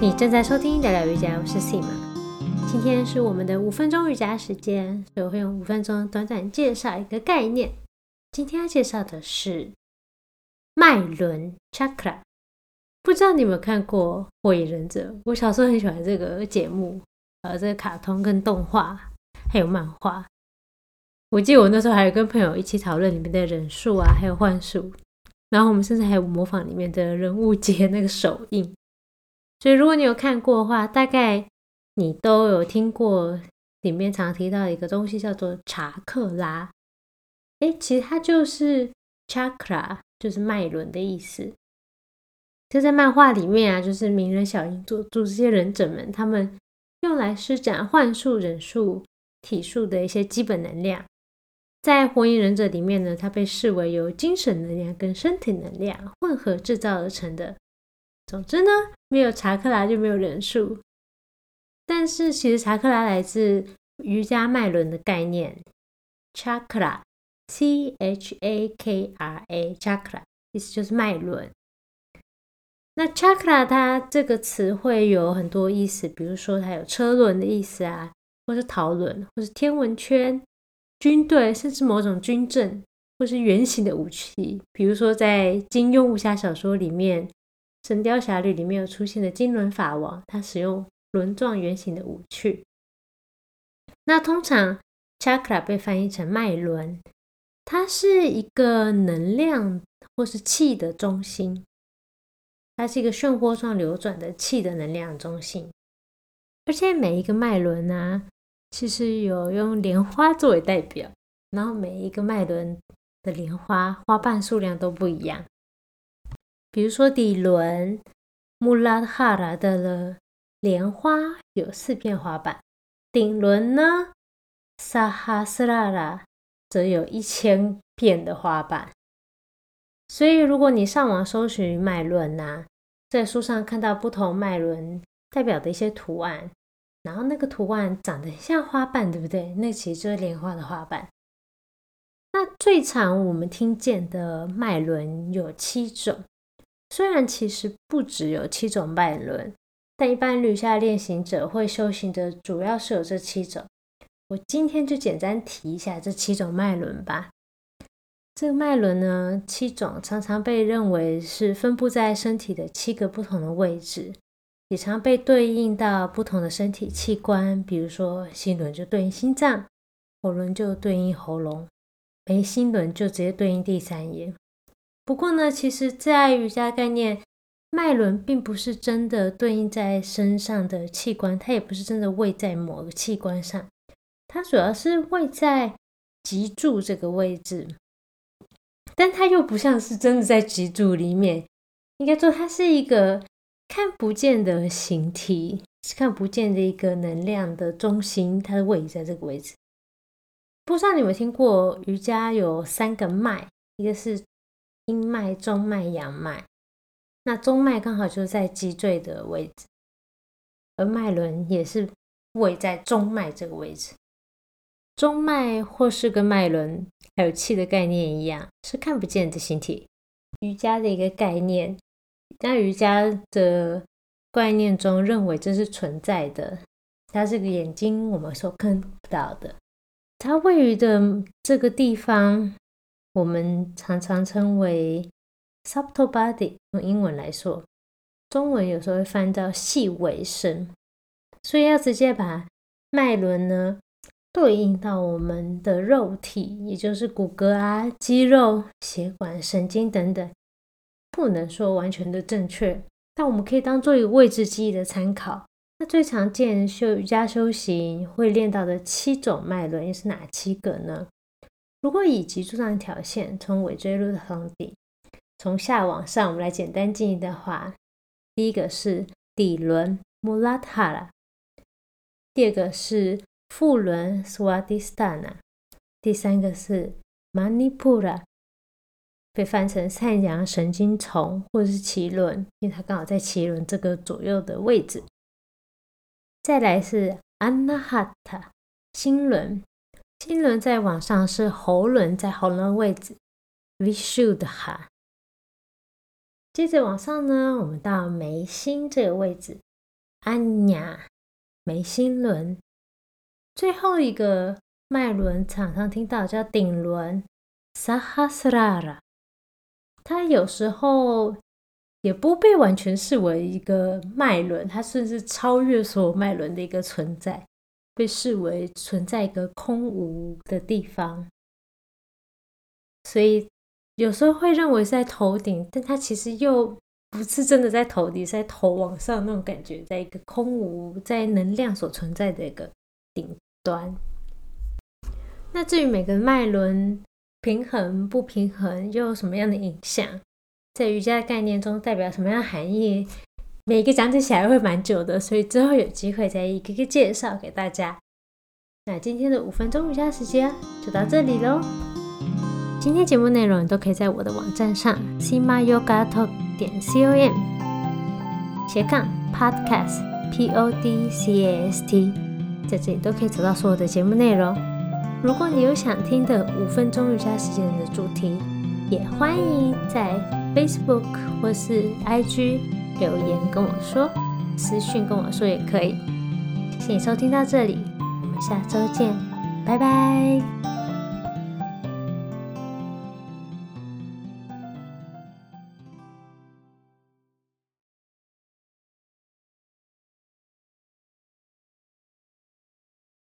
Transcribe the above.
你正在收听聊聊瑜伽，我是 Sima。今天是我们的五分钟瑜伽时间，所以我会用五分钟短短介绍一个概念。今天要介绍的是脉轮 （chakra）。不知道你有没有看过《火影忍者》？我小时候很喜欢这个节目，呃，这个卡通跟动画还有漫画。我记得我那时候还有跟朋友一起讨论里面的人数啊，还有幻术，然后我们甚至还有模仿里面的人物接那个手印。所以如果你有看过的话，大概你都有听过里面常提到一个东西叫做查克拉。哎，其实它就是 chakra，就是脉轮的意思。就在漫画里面啊，就是鸣人、小樱组组这些忍者们，他们用来施展幻术、忍术、体术的一些基本能量。在火影忍者里面呢，它被视为由精神能量跟身体能量混合制造而成的。总之呢，没有查克拉就没有人数。但是其实查克拉来自瑜伽脉轮的概念，chakra，c h a k r a，chakra 意思就是脉轮。那 chakra 它这个词汇有很多意思，比如说它有车轮的意思啊，或是陶轮，或是天文圈。军队，甚至某种军阵，或是圆形的武器，比如说在金庸武侠小说里面，《神雕侠侣》里面有出现的金轮法王，他使用轮状圆形的武器。那通常 chakra 被翻译成脉轮，它是一个能量或是气的中心，它是一个漩涡状流转的气的能量中心，而且每一个脉轮呢。其实有用莲花作为代表，然后每一个脉轮的莲花花瓣数量都不一样。比如说底轮穆拉哈拉的了莲花有四片花瓣，顶轮呢萨哈斯拉拉则有一千片的花瓣。所以如果你上网搜寻脉轮呐，在书上看到不同脉轮代表的一些图案。然后那个图案长得像花瓣，对不对？那其实就是莲花的花瓣。那最常我们听见的脉轮有七种，虽然其实不只有七种脉轮，但一般瑜伽练行者会修行的主要是有这七种。我今天就简单提一下这七种脉轮吧。这个脉轮呢，七种常常被认为是分布在身体的七个不同的位置。也常被对应到不同的身体器官，比如说心轮就对应心脏，喉轮就对应喉咙，眉心轮就直接对应第三眼。不过呢，其实，在瑜伽概念，脉轮并不是真的对应在身上的器官，它也不是真的位在某个器官上，它主要是位在脊柱这个位置，但它又不像是真的在脊柱里面，应该说它是一个。看不见的形体，是看不见的一个能量的中心，它的位置在这个位置。不知道你有没有听过瑜伽有三个脉，一个是阴脉、中脉、阳脉。那中脉刚好就是在脊椎的位置，而脉轮也是位在中脉这个位置。中脉或是跟脉轮还有气的概念一样，是看不见的形体。瑜伽的一个概念。在瑜伽的概念中，认为这是存在的。它这个眼睛我们所看不到的，它位于的这个地方，我们常常称为 subtle body。用英文来说，中文有时候会翻到细微身。所以要直接把脉轮呢对应到我们的肉体，也就是骨骼啊、肌肉、血管、神经等等。不能说完全的正确，但我们可以当做一个位置记忆的参考。那最常见修瑜伽修行会练到的七种脉轮又是哪七个呢？如果以脊柱上一条线从尾椎路的峰顶从下往上，我们来简单记忆的话，第一个是底轮 Muladhara，第二个是腹轮 Swadhisthana，第三个是 Manipura。被翻成太阳神经丛或者是脐轮，因为它刚好在脐轮这个左右的位置。再来是 Anahata 心轮，心轮在往上是喉轮，在喉轮位置。Vishuddha。接着往上呢，我们到眉心这个位置安雅眉心轮。最后一个脉轮常常听到叫顶轮 Sahasrara，它有时候也不被完全视为一个脉轮，它甚至超越所有脉轮的一个存在，被视为存在一个空无的地方。所以有时候会认为是在头顶，但它其实又不是真的在头顶，是在头往上那种感觉，在一个空无，在能量所存在的一个顶端。那至于每个脉轮平衡不平衡，又有什么样的影响，在瑜伽的概念中代表什么样的含义，每个讲解起来会蛮久的，所以之后有机会再一个个介绍给大家。那今天的五分钟瑜伽时间就到这里喽。今天节目内容都可以在我的网站上 sima yoga talk 点 com 斜杠 podcast p o d c a s t，在这里都可以找到所有的节目内容。如果你有想听的五分钟瑜伽时间的主题，也欢迎在 Facebook 或是 IG 留言跟我说，私信跟我说也可以。谢谢你收听到这里，我们下周见，拜拜。